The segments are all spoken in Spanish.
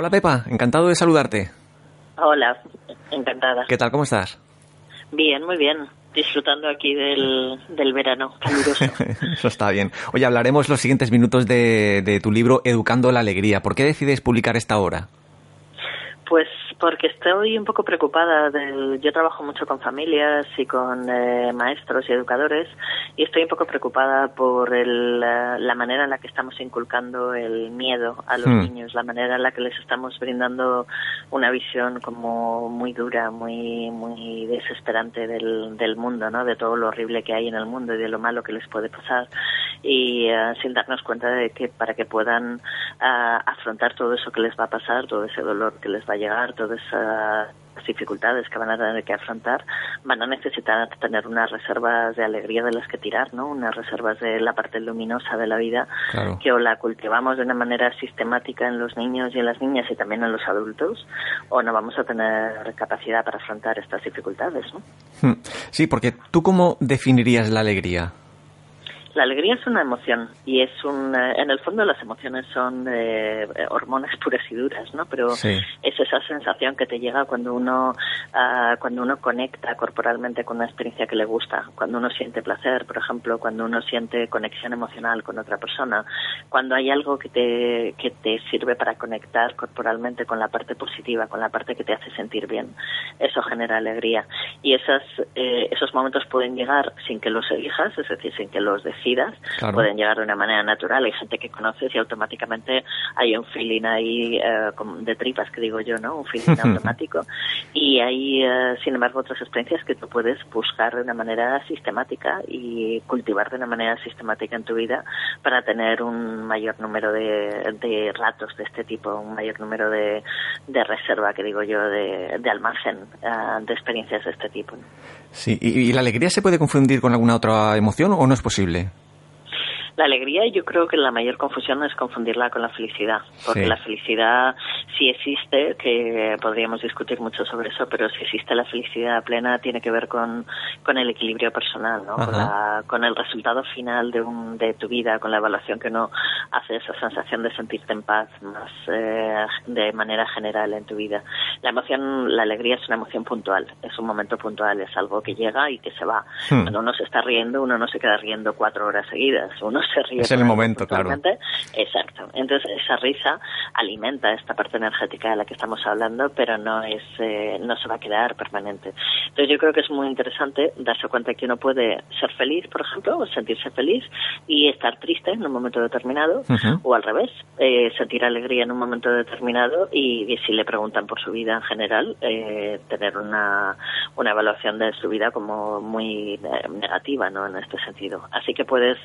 Hola Pepa, encantado de saludarte. Hola, encantada. ¿Qué tal? ¿Cómo estás? Bien, muy bien. Disfrutando aquí del, del verano caluroso. Eso está bien. Oye, hablaremos los siguientes minutos de, de tu libro Educando la Alegría. ¿Por qué decides publicar esta obra? Pues porque estoy un poco preocupada. Del, yo trabajo mucho con familias y con eh, maestros y educadores y estoy un poco preocupada por el, la, la manera en la que estamos inculcando el miedo a los Hmm. niños, la manera en la que les estamos brindando una visión como muy dura, muy muy desesperante del, del mundo, ¿no? De todo lo horrible que hay en el mundo y de lo malo que les puede pasar y eh, sin darnos cuenta de que para que puedan ah, afrontar todo eso que les va a pasar, todo ese dolor que les va a llegar, todas esas dificultades que van a tener que afrontar, van a necesitar tener unas reservas de alegría de las que tirar, ¿no? Unas reservas de la parte luminosa de la vida Claro. que o la cultivamos de una manera sistemática en los niños y en las niñas y también en los adultos, o no vamos a tener capacidad para afrontar estas dificultades, ¿no? Hmm. Sí, porque tú cómo definirías la alegría? La alegría es una emoción y es un, en el fondo las emociones son eh, hormonas puras y duras, ¿no? Pero Sí. es esa sensación que te llega cuando uno ah, cuando uno conecta corporalmente con una experiencia que le gusta, cuando uno siente placer, por ejemplo, cuando uno siente conexión emocional con otra persona, cuando hay algo que te que te sirve para conectar corporalmente con la parte positiva, con la parte que te hace sentir bien, eso genera alegría y esas eh, esos momentos pueden llegar sin que los elijas, es decir, sin que los decidas, Claro. pueden llegar de una manera natural. Hay gente que conoces y automáticamente hay un feeling ahí eh, de tripas, que digo yo, ¿no? Un feeling automático. Y hay, eh, sin embargo, otras experiencias que tú puedes buscar de una manera sistemática y cultivar de una manera sistemática en tu vida para tener un mayor número de, de ratos de este tipo, un mayor número de, de reserva, que digo yo, de, de almacén eh, de experiencias de este tipo. ¿no? Sí, ¿Y, y la alegría se puede confundir con alguna otra emoción o no es posible? La alegría, yo creo que la mayor confusión es confundirla con la felicidad, porque Sí. la felicidad sí existe, que podríamos discutir mucho sobre eso, pero si existe la felicidad plena tiene que ver con, con el equilibrio personal, ¿no? Con, la- con el resultado final de, un, de tu vida, con la evaluación que uno hace, esa sensación de sentirte en paz más eh, de manera general en tu vida. La emoción, la alegría es una emoción puntual, es un momento puntual, es algo que llega y que se va. Hmm. Cuando uno se está riendo, uno no se queda riendo cuatro horas seguidas, uno se ríe. Es el momento, claro. Exacto. Entonces esa risa alimenta esta parte energética de la que estamos hablando, pero no es, eh, no se va a quedar permanente. Entonces yo creo que es muy interesante darse cuenta que uno puede ser feliz, por ejemplo, o sentirse feliz y estar triste en un momento determinado, O al revés, eh, sentir alegría en un momento determinado y, y si le preguntan por su vida en general, eh, tener una, una evaluación de su vida como muy eh, negativa, ¿no? En este sentido. Así que puedes,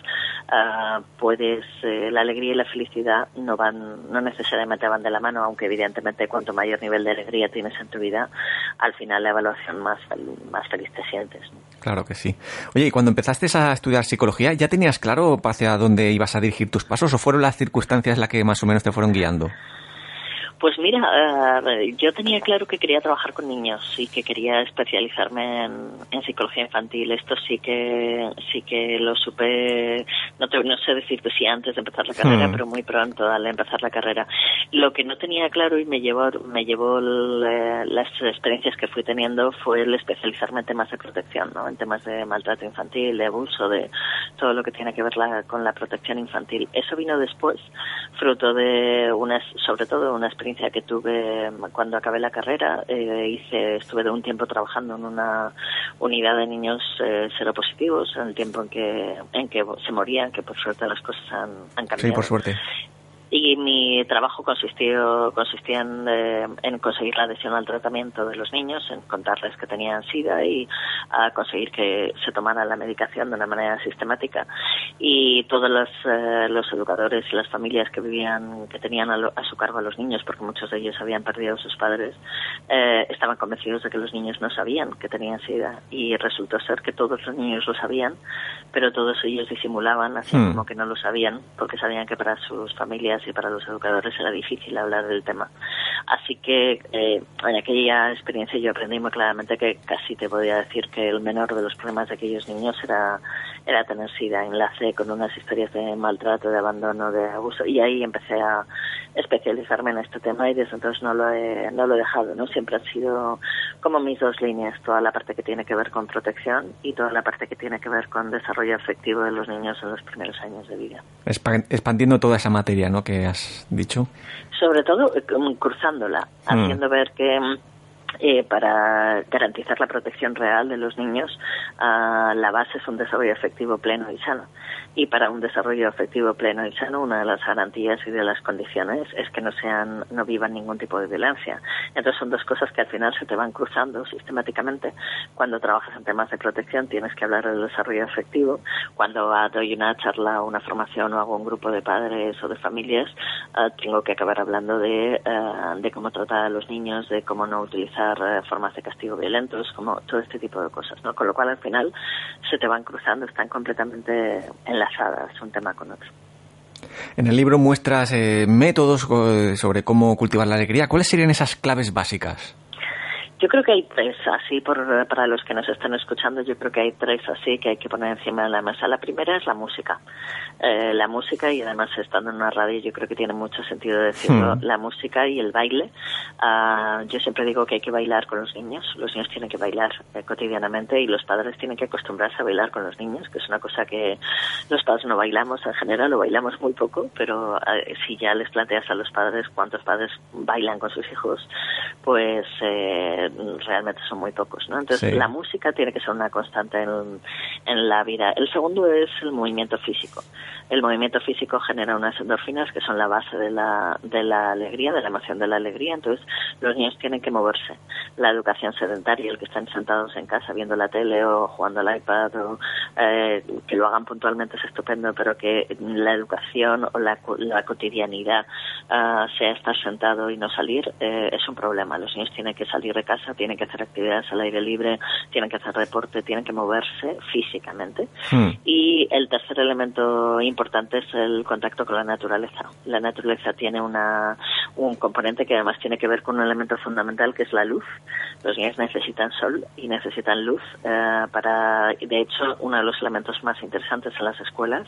ah, puedes, eh, la alegría y la felicidad no van, no necesariamente van de la mano, aunque evidentemente cuanto mayor nivel de alegría tienes en tu vida, al final la evaluación más, más feliz te sientes. ¿no? Claro que sí. Oye, y cuando empezaste a estudiar psicología, ¿ya tenías claro hacia dónde ibas a dirigir tus pasos o fueron las circunstancias las que más o menos te fueron guiando? Pues mira, eh, yo tenía claro que quería trabajar con niños y que quería especializarme en, en psicología infantil. Esto sí que sí que lo supe, no, te- no sé decirte si antes de empezar la carrera, Hmm. pero muy pronto al empezar la carrera. Lo que no tenía claro y me llevó me llevó eh, las experiencias que fui teniendo fue el especializarme en temas de protección, ¿no? En temas de maltrato infantil, de abuso, de todo lo que tiene que ver la- con la protección infantil. Eso vino después, fruto de unas, sobre todo una experiencia experiencia que tuve cuando acabé la carrera. Eh, hice, estuve de un tiempo trabajando en una unidad de niños eh, seropositivos en el tiempo en que, en que se morían, que por suerte las cosas han, han cambiado. Sí, por suerte y mi trabajo consistió, consistía en, eh, en, conseguir la adhesión al tratamiento de los niños, en contarles que tenían SIDA y a conseguir que se tomara la medicación de una manera sistemática. Y todos los, eh, los educadores y las familias que vivían, que tenían a, lo, a, su cargo a los niños, porque muchos de ellos habían perdido a sus padres, eh, estaban convencidos de que los niños no sabían que tenían SIDA. Y resultó ser que todos los niños lo sabían, pero todos ellos disimulaban, así hmm. como que no lo sabían, porque sabían que para sus familias y para los educadores era difícil hablar del tema. Así que eh, en aquella experiencia yo aprendí muy claramente que casi te podía decir que el menor de los problemas de aquellos niños era, era tener SIDA. Enlace con unas historias de maltrato, de abandono, de abuso y ahí empecé a especializarme en este tema y desde entonces no lo he, no lo he dejado. ¿no? Siempre han sido como mis dos líneas, toda la parte que tiene que ver con protección y toda la parte que tiene que ver con desarrollo afectivo de los niños en los primeros años de vida. Expandiendo toda esa materia ¿no? que has dicho. Sobre todo eh, cruzándola, mm. haciendo ver que eh, para garantizar la protección real de los niños, uh, la base es un desarrollo efectivo pleno y sano. Y para un desarrollo efectivo pleno y sano, una de las garantías y de las condiciones es que no sean, no vivan ningún tipo de violencia. Entonces son dos cosas que al final se te van cruzando sistemáticamente. Cuando trabajas en temas de protección tienes que hablar del desarrollo efectivo. Cuando doy una charla, una formación o hago un grupo de padres o de familias, uh, tengo que acabar hablando de, uh, de cómo tratar a los niños, de cómo no utilizar formas de castigo violentos, como todo este tipo de cosas, ¿no? Con lo cual al final se te van cruzando, están completamente enlazadas un tema con otro. En el libro muestras eh, métodos eh, sobre cómo cultivar la alegría. ¿Cuáles serían esas claves básicas? Yo creo que hay tres así, por, para los que nos están escuchando, yo creo que hay tres así que hay que poner encima de la mesa. La primera es la música. Eh, la música y además estando en una radio yo creo que tiene mucho sentido decirlo, hmm. la música y el baile. Uh, yo siempre digo que hay que bailar con los niños, los niños tienen que bailar eh, cotidianamente y los padres tienen que acostumbrarse a bailar con los niños, que es una cosa que los padres no bailamos en general, lo bailamos muy poco, pero uh, si ya les planteas a los padres cuántos padres bailan con sus hijos, pues eh, realmente son muy pocos, ¿no? Entonces la música tiene que ser una constante en, en la vida. El segundo es el movimiento físico. El movimiento físico genera unas endorfinas que son la base de la, de la alegría, de la emoción de la alegría. Entonces los niños tienen que moverse. La educación sedentaria, el que están sentados en casa viendo la tele o jugando al iPad o eh, que lo hagan puntualmente es estupendo, pero que la educación o la, la cotidianidad uh, sea estar sentado y no salir eh, es un problema. Los niños tienen que salir de casa tienen que hacer actividades al aire libre, tienen que hacer deporte, tienen que moverse físicamente. Hmm. Y el tercer elemento importante es el contacto con la naturaleza. La naturaleza tiene una, un componente que además tiene que ver con un elemento fundamental que es la luz. Los niños necesitan sol y necesitan luz eh, para, de hecho, uno de los elementos más interesantes en las escuelas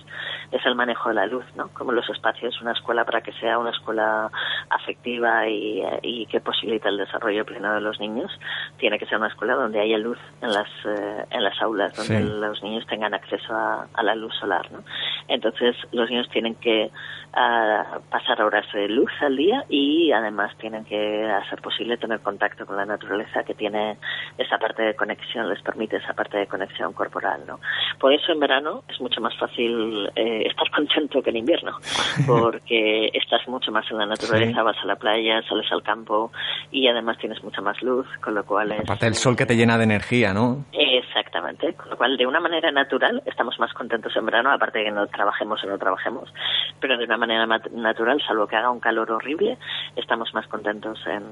es el manejo de la luz, ¿no? Como los espacios, una escuela para que sea una escuela afectiva y, y que posibilite el desarrollo pleno de los niños tiene que ser una escuela donde haya luz en las, eh, en las aulas, donde los niños tengan acceso a, la luz solar. ¿no? Entonces, los niños tienen que uh, pasar horas de luz al día y además tienen que hacer posible tener contacto con la naturaleza que tiene esa parte de conexión, les permite esa parte de conexión corporal. ¿no? Por eso en verano es mucho más fácil eh, estar contento que en invierno, porque estás mucho más en la naturaleza, vas a la playa, sales al campo y además tienes mucha más luz con lo cual es... Aparte del sol que te llena de energía, ¿no? Exactamente, con lo cual de una manera natural estamos más contentos en verano, aparte de que no trabajemos o no trabajemos, pero de una manera natural, salvo que haga un calor horrible, estamos más contentos en,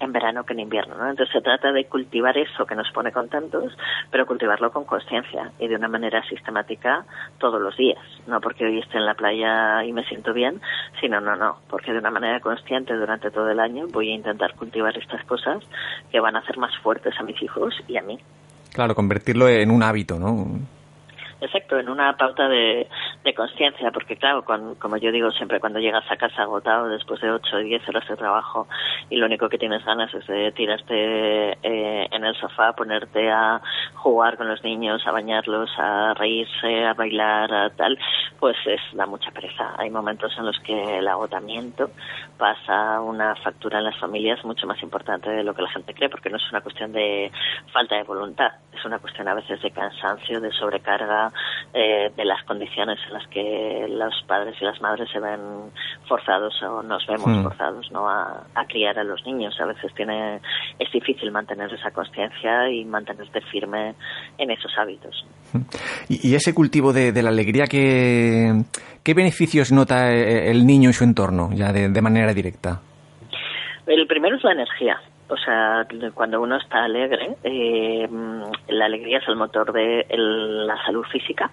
en verano que en invierno, ¿no? Entonces se trata de cultivar eso que nos pone contentos, pero cultivarlo con conciencia y de una manera sistemática todos los días, no porque hoy esté en la playa y me siento bien, sino no, no, porque de una manera consciente durante todo el año voy a intentar cultivar estas cosas que van a hacer más fuertes a mis hijos y a mí. Claro, convertirlo en un hábito, ¿no? Exacto, en una pauta de, de conciencia, porque claro, como yo digo siempre, cuando llegas a casa agotado después de 8 o 10 horas de trabajo y lo único que tienes ganas es de tirarte eh, en el sofá, ponerte a jugar con los niños, a bañarlos, a reírse, a bailar, a tal, pues es da mucha pereza. Hay momentos en los que el agotamiento pasa una factura en las familias mucho más importante de lo que la gente cree, porque no es una cuestión de falta de voluntad, es una cuestión a veces de cansancio, de sobrecarga, eh, de las condiciones en las que los padres y las madres se ven forzados o nos vemos hmm. forzados ¿no? A, criar a los niños. A veces tiene es difícil mantener esa conciencia y mantenerte firme en esos hábitos. Hmm. Y, ese cultivo de, la alegría, ¿qué, ¿qué beneficios nota eh, el niño y su entorno ya de, de manera directa? El primero es la energía. O sea, cuando uno está alegre, eh, la alegría es el motor de la salud física.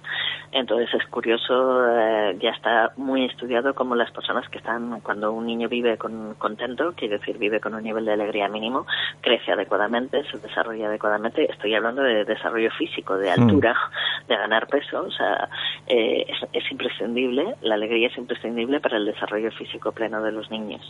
Entonces es curioso, eh, ya está muy estudiado cómo las personas que están, cuando un niño vive con, contento, quiere decir vive con un nivel de alegría mínimo, crece adecuadamente, se desarrolla adecuadamente. Estoy hablando de desarrollo físico, de altura, mm. de ganar peso. O sea, eh, es, es, imprescindible, la alegría es imprescindible para el desarrollo físico pleno de los niños.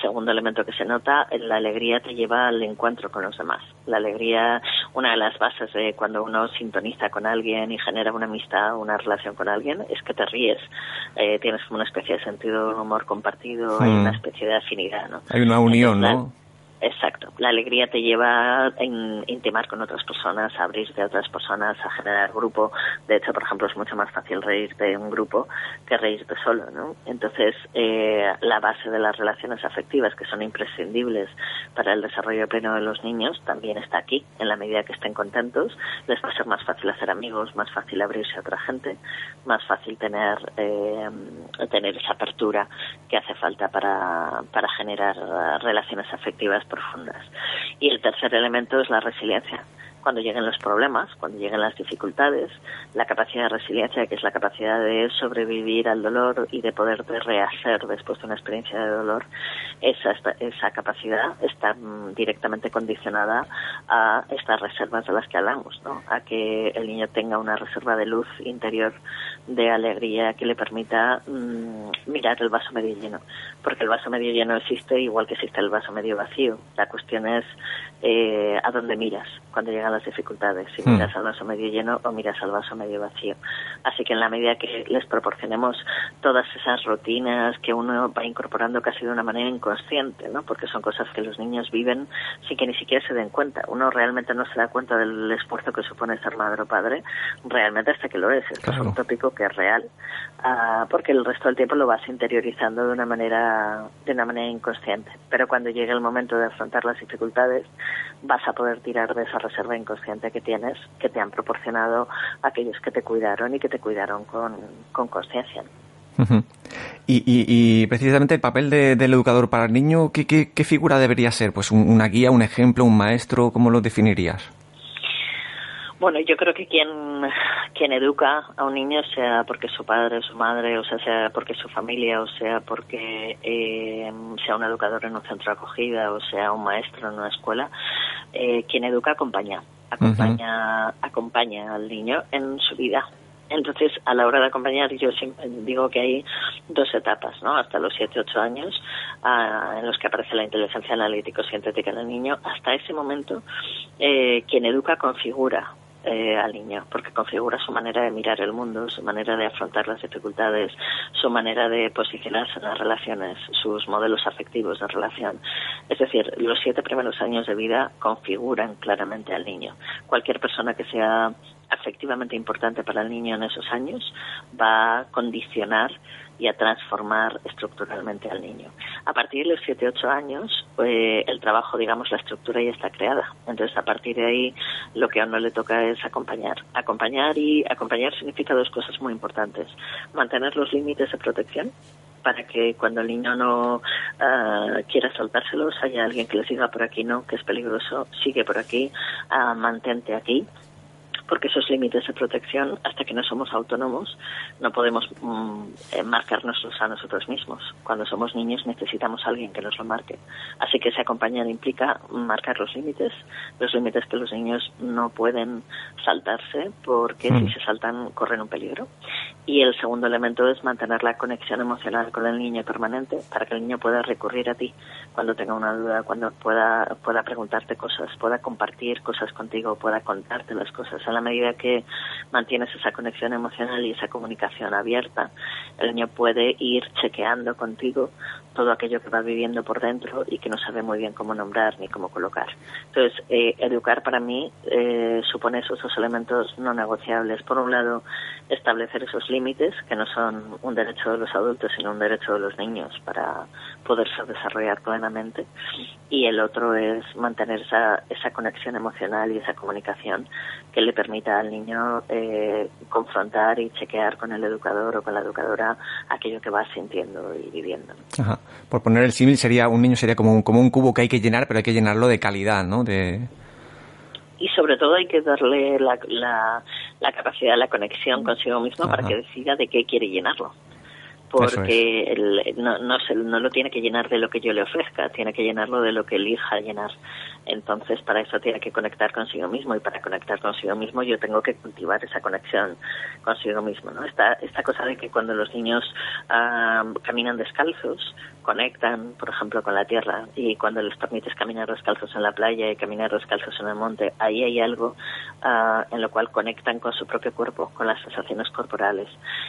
Segundo elemento que se nota, la alegría te lleva al encuentro con los demás. La alegría, una de las bases de cuando uno sintoniza con alguien y genera una amistad, una relación con alguien, es que te ríes. Eh, tienes como una especie de sentido de humor compartido, hay una hmm. especie de afinidad, ¿no? Hay una unión, ¿no? Exacto. La alegría te lleva a intimar con otras personas, a abrirte a otras personas, a generar grupo. De hecho, por ejemplo, es mucho más fácil reírte de un grupo que reírte solo, ¿no? Entonces, eh, la base de las relaciones afectivas, que son imprescindibles para el desarrollo pleno de los niños, también está aquí. En la medida que estén contentos, les va a ser más fácil hacer amigos, más fácil abrirse a otra gente, más fácil tener, eh, tener esa apertura que hace falta para, para generar relaciones afectivas profundas. Y el tercer elemento es la resiliencia cuando lleguen los problemas, cuando lleguen las dificultades, la capacidad de resiliencia, que es la capacidad de sobrevivir al dolor y de poder rehacer después de una experiencia de dolor, esa, esa capacidad está mm, directamente condicionada a estas reservas de las que hablamos, ¿no? a que el niño tenga una reserva de luz interior, de alegría, que le permita mm, mirar el vaso medio lleno, porque el vaso medio lleno existe igual que existe el vaso medio vacío. La cuestión es eh, a dónde miras cuando llegan las dificultades, si hmm. miras al vaso medio lleno o miras al vaso medio vacío. Así que en la medida que les proporcionemos todas esas rutinas que uno va incorporando casi de una manera inconsciente, ¿no? porque son cosas que los niños viven sin que ni siquiera se den cuenta. Uno realmente no se da cuenta del esfuerzo que supone ser madre o padre, realmente hasta que lo es. Esto es un tópico que es real, uh, porque el resto del tiempo lo vas interiorizando de una manera de una manera inconsciente. Pero cuando llegue el momento de afrontar las dificultades, vas a poder tirar de esa reserva inconsciente que tienes, que te han proporcionado aquellos que te cuidaron y que te cuidaron con, con conciencia. y, y, precisamente el papel del educador para el niño, ¿qué, qué, figura debería ser? Pues una guía, un ejemplo, un maestro, ¿cómo lo definirías? Bueno, yo creo que quien, quien educa a un niño, sea porque su padre o su madre, o sea, sea porque su familia, o sea porque eh, sea un educador en un centro de acogida, o sea un maestro en una escuela, eh, quien educa acompaña, acompaña, acompaña al niño en su vida. Entonces, a la hora de acompañar, yo digo que hay dos etapas, ¿no? Hasta los 7, 8 años, ah, en los que aparece la inteligencia analítico-sintética en el niño. Hasta ese momento, eh, quien educa configura eh, al niño, porque configura su manera de mirar el mundo, su manera de afrontar las dificultades, su manera de posicionarse en las relaciones, sus modelos afectivos de relación. Es decir, los siete primeros años de vida configuran claramente al niño. Cualquier persona que sea afectivamente importante para el niño en esos años va a condicionar y a transformar estructuralmente al niño. A partir de los 7-8 años, eh, el trabajo, digamos, la estructura ya está creada. Entonces, a partir de ahí, lo que a uno le toca es acompañar. Acompañar y acompañar significa dos cosas muy importantes. Mantener los límites de protección, para que cuando el niño no ah, quiera soltárselos haya alguien que le siga por aquí, no, que es peligroso, sigue por aquí, uh, mantente aquí porque esos límites de protección, hasta que no somos autónomos, no podemos mm, eh, marcarnos a nosotros mismos. Cuando somos niños necesitamos a alguien que nos lo marque. Así que ese acompañar implica marcar los límites, los límites que los niños no pueden saltarse porque si mm. se saltan corren un peligro. Y el segundo elemento es mantener la conexión emocional con el niño permanente para que el niño pueda recurrir a ti cuando tenga una duda, cuando pueda, pueda preguntarte cosas, pueda compartir cosas contigo, pueda contarte las cosas. En la medida que mantienes esa conexión emocional y esa comunicación abierta, el niño puede ir chequeando contigo todo aquello que va viviendo por dentro y que no sabe muy bien cómo nombrar ni cómo colocar. Entonces, eh, educar para mí eh, supone esos dos elementos no negociables. Por un lado, establecer esos límites, que no son un derecho de los adultos, sino un derecho de los niños para poderse desarrollar plenamente. Y el otro es mantener esa, esa conexión emocional y esa comunicación que le permita al niño eh, confrontar y chequear con el educador o con la educadora aquello que va sintiendo y viviendo. Por poner el símil, sería un niño sería como un, como un cubo que hay que llenar, pero hay que llenarlo de calidad, ¿no? De... Y sobre todo hay que darle la, la, la capacidad, la conexión consigo mismo para que decida de qué quiere llenarlo porque no, no, se, no lo tiene que llenar de lo que yo le ofrezca, tiene que llenarlo de lo que elija llenar. Entonces, para eso tiene que conectar consigo mismo y para conectar consigo mismo yo tengo que cultivar esa conexión consigo mismo. ¿no? Esta, esta cosa de que cuando los niños caminan descalzos, conectan, por ejemplo, con la tierra y cuando les permites caminar descalzos en la playa y caminar descalzos en el monte, ahí hay algo ah, en lo cual conectan con su propio cuerpo, con las sensaciones corporales.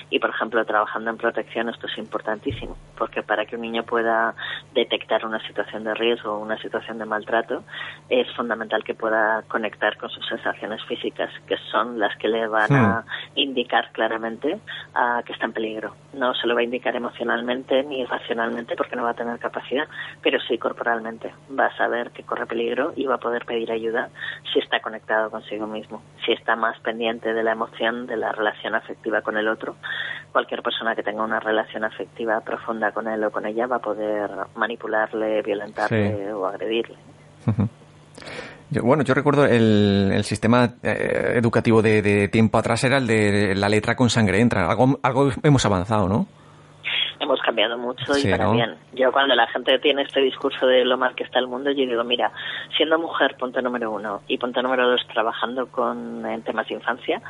Y, por ejemplo, trabajando en protección, esto es importantísimo, porque para que un niño pueda detectar una situación de riesgo o una situación de maltrato, es fundamental que pueda conectar con sus sensaciones físicas, que son las que le van a hmm. indicar claramente a que está en peligro. No se lo va a indicar emocionalmente ni racionalmente porque no va a tener capacidad, pero sí corporalmente. Va a saber que corre peligro y va a poder pedir ayuda si está conectado consigo mismo, si está más pendiente de la emoción, de la relación afectiva con el otro. Cualquier persona que tenga una relación afectiva profunda con él o con ella va a poder manipularle, violentarle o agredirle bueno, yo recuerdo el, sistema eh, educativo de, tiempo atrás era el de la letra con sangre entra. Algo, algo hemos avanzado, ¿no? Hemos cambiado mucho y para bien. Yo cuando la gente tiene este discurso de lo mal que está el mundo, yo digo, mira, siendo mujer, punto número uno, y punto número dos, trabajando con en temas de infancia,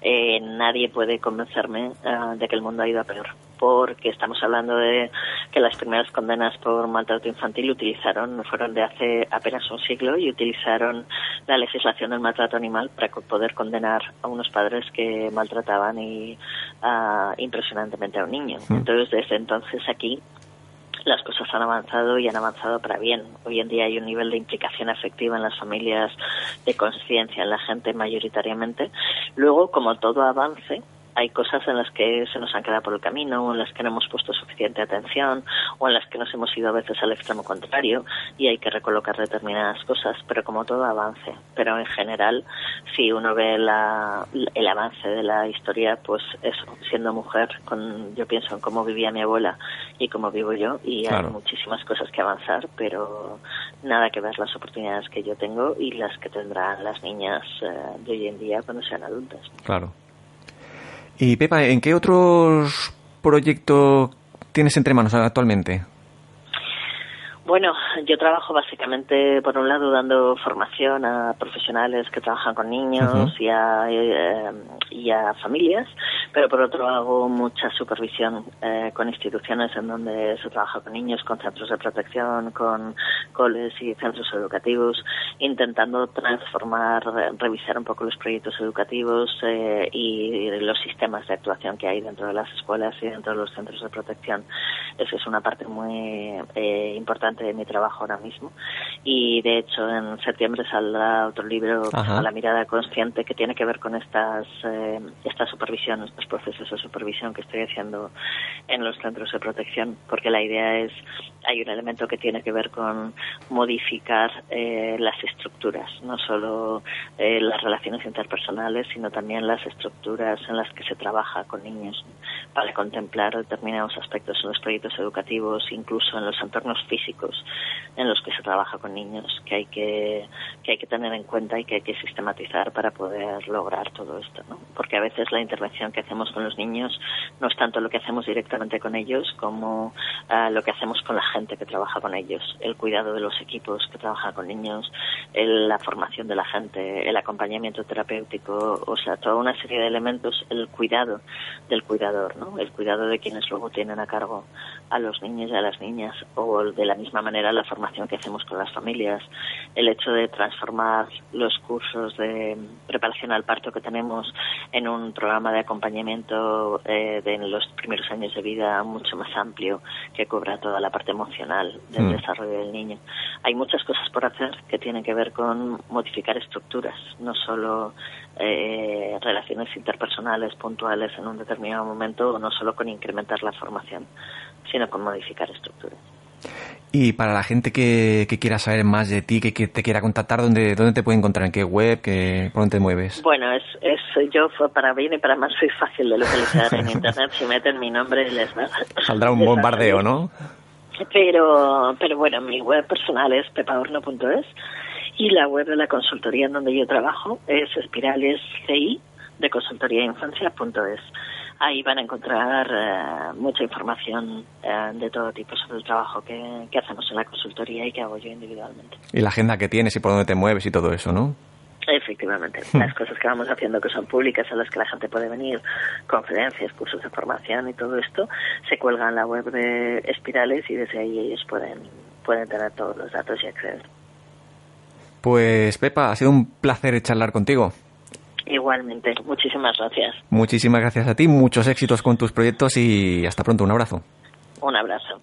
eh, nadie puede convencerme eh, de que el mundo ha ido a peor porque estamos hablando de que las primeras condenas por maltrato infantil utilizaron, fueron de hace apenas un siglo y utilizaron la legislación del maltrato animal para poder condenar a unos padres que maltrataban y uh, impresionantemente a un niño. Entonces, desde entonces aquí las cosas han avanzado y han avanzado para bien. Hoy en día hay un nivel de implicación afectiva en las familias, de conciencia en la gente mayoritariamente. Luego, como todo avance, hay cosas en las que se nos han quedado por el camino, o en las que no hemos puesto suficiente atención, o en las que nos hemos ido a veces al extremo contrario, y hay que recolocar determinadas cosas, pero como todo avance. Pero en general, si uno ve la, el avance de la historia, pues eso, siendo mujer, con, yo pienso en cómo vivía mi abuela y cómo vivo yo, y hay muchísimas cosas que avanzar, pero nada que ver las oportunidades que yo tengo y las que tendrán las niñas eh, de hoy en día cuando sean adultas. Claro. Y Pepa, ¿en qué otros proyectos tienes entre manos actualmente? Bueno, yo trabajo básicamente, por un lado, dando formación a profesionales que trabajan con niños y, a, eh, y, a, familias, pero por otro hago mucha supervisión eh, con instituciones en donde se trabaja con niños, con centros de protección, con coles y centros educativos, intentando transformar, revisar un poco los proyectos educativos eh, y los sistemas de actuación que hay dentro de las escuelas y dentro de los centros de protección. Eso es una parte muy importante de mi trabajo ahora mismo. Y de hecho, en septiembre saldrá otro libro, a La mirada consciente, que tiene que ver con estas, eh, esta supervisión, estos procesos de supervisión que estoy haciendo en los centros de protección, porque la idea es, hay un elemento que tiene que ver con modificar eh, las estructuras, no solo eh, las relaciones interpersonales, sino también las estructuras en las que se trabaja con niños, para contemplar determinados aspectos en los proyectos educativos, incluso en los entornos físicos en los que se trabaja con niños que hay que, que hay que tener en cuenta y que hay que sistematizar para poder lograr todo esto, ¿no? Porque a veces la intervención que hacemos con los niños no es tanto lo que hacemos directamente con ellos como uh, lo que hacemos con la gente que trabaja con ellos, el cuidado de los equipos que trabajan con niños, el, la formación de la gente, el acompañamiento terapéutico, o sea, toda una serie de elementos, el cuidado del cuidador, ¿no? El cuidado de quienes luego tienen a cargo a los niños y a las niñas o de la misma manera la formación que hacemos con las familias familias, el hecho de transformar los cursos de preparación al parto que tenemos en un programa de acompañamiento eh, de los primeros años de vida mucho más amplio que cubra toda la parte emocional del mm. desarrollo del niño. Hay muchas cosas por hacer que tienen que ver con modificar estructuras, no solo eh, relaciones interpersonales puntuales en un determinado momento, o no solo con incrementar la formación, sino con modificar estructuras. Y para la gente que, quiera saber más de ti, que, te quiera contactar, ¿dónde, ¿dónde te puede encontrar? ¿En qué web? Qué, ¿Por dónde te mueves? Bueno, es, es yo para bien y para más soy fácil de localizar en Internet. Si meten mi nombre les va Saldrá un bombardeo, ¿no? Pero, pero bueno, mi web personal es pepaorno.es y la web de la consultoría en donde yo trabajo es espiralesci de consultoriainfancia.es ahí van a encontrar eh, mucha información eh, de todo tipo sobre el trabajo que, hacemos en la consultoría y que hago yo individualmente. Y la agenda que tienes y por dónde te mueves y todo eso, ¿no? Efectivamente, las cosas que vamos haciendo que son públicas, a las que la gente puede venir, conferencias, cursos de formación y todo esto, se cuelgan en la web de Espirales y desde ahí ellos pueden, pueden tener todos los datos y acceder. Pues Pepa, ha sido un placer charlar contigo. Igualmente, muchísimas gracias. Muchísimas gracias a ti, muchos éxitos con tus proyectos y hasta pronto, un abrazo. Un abrazo.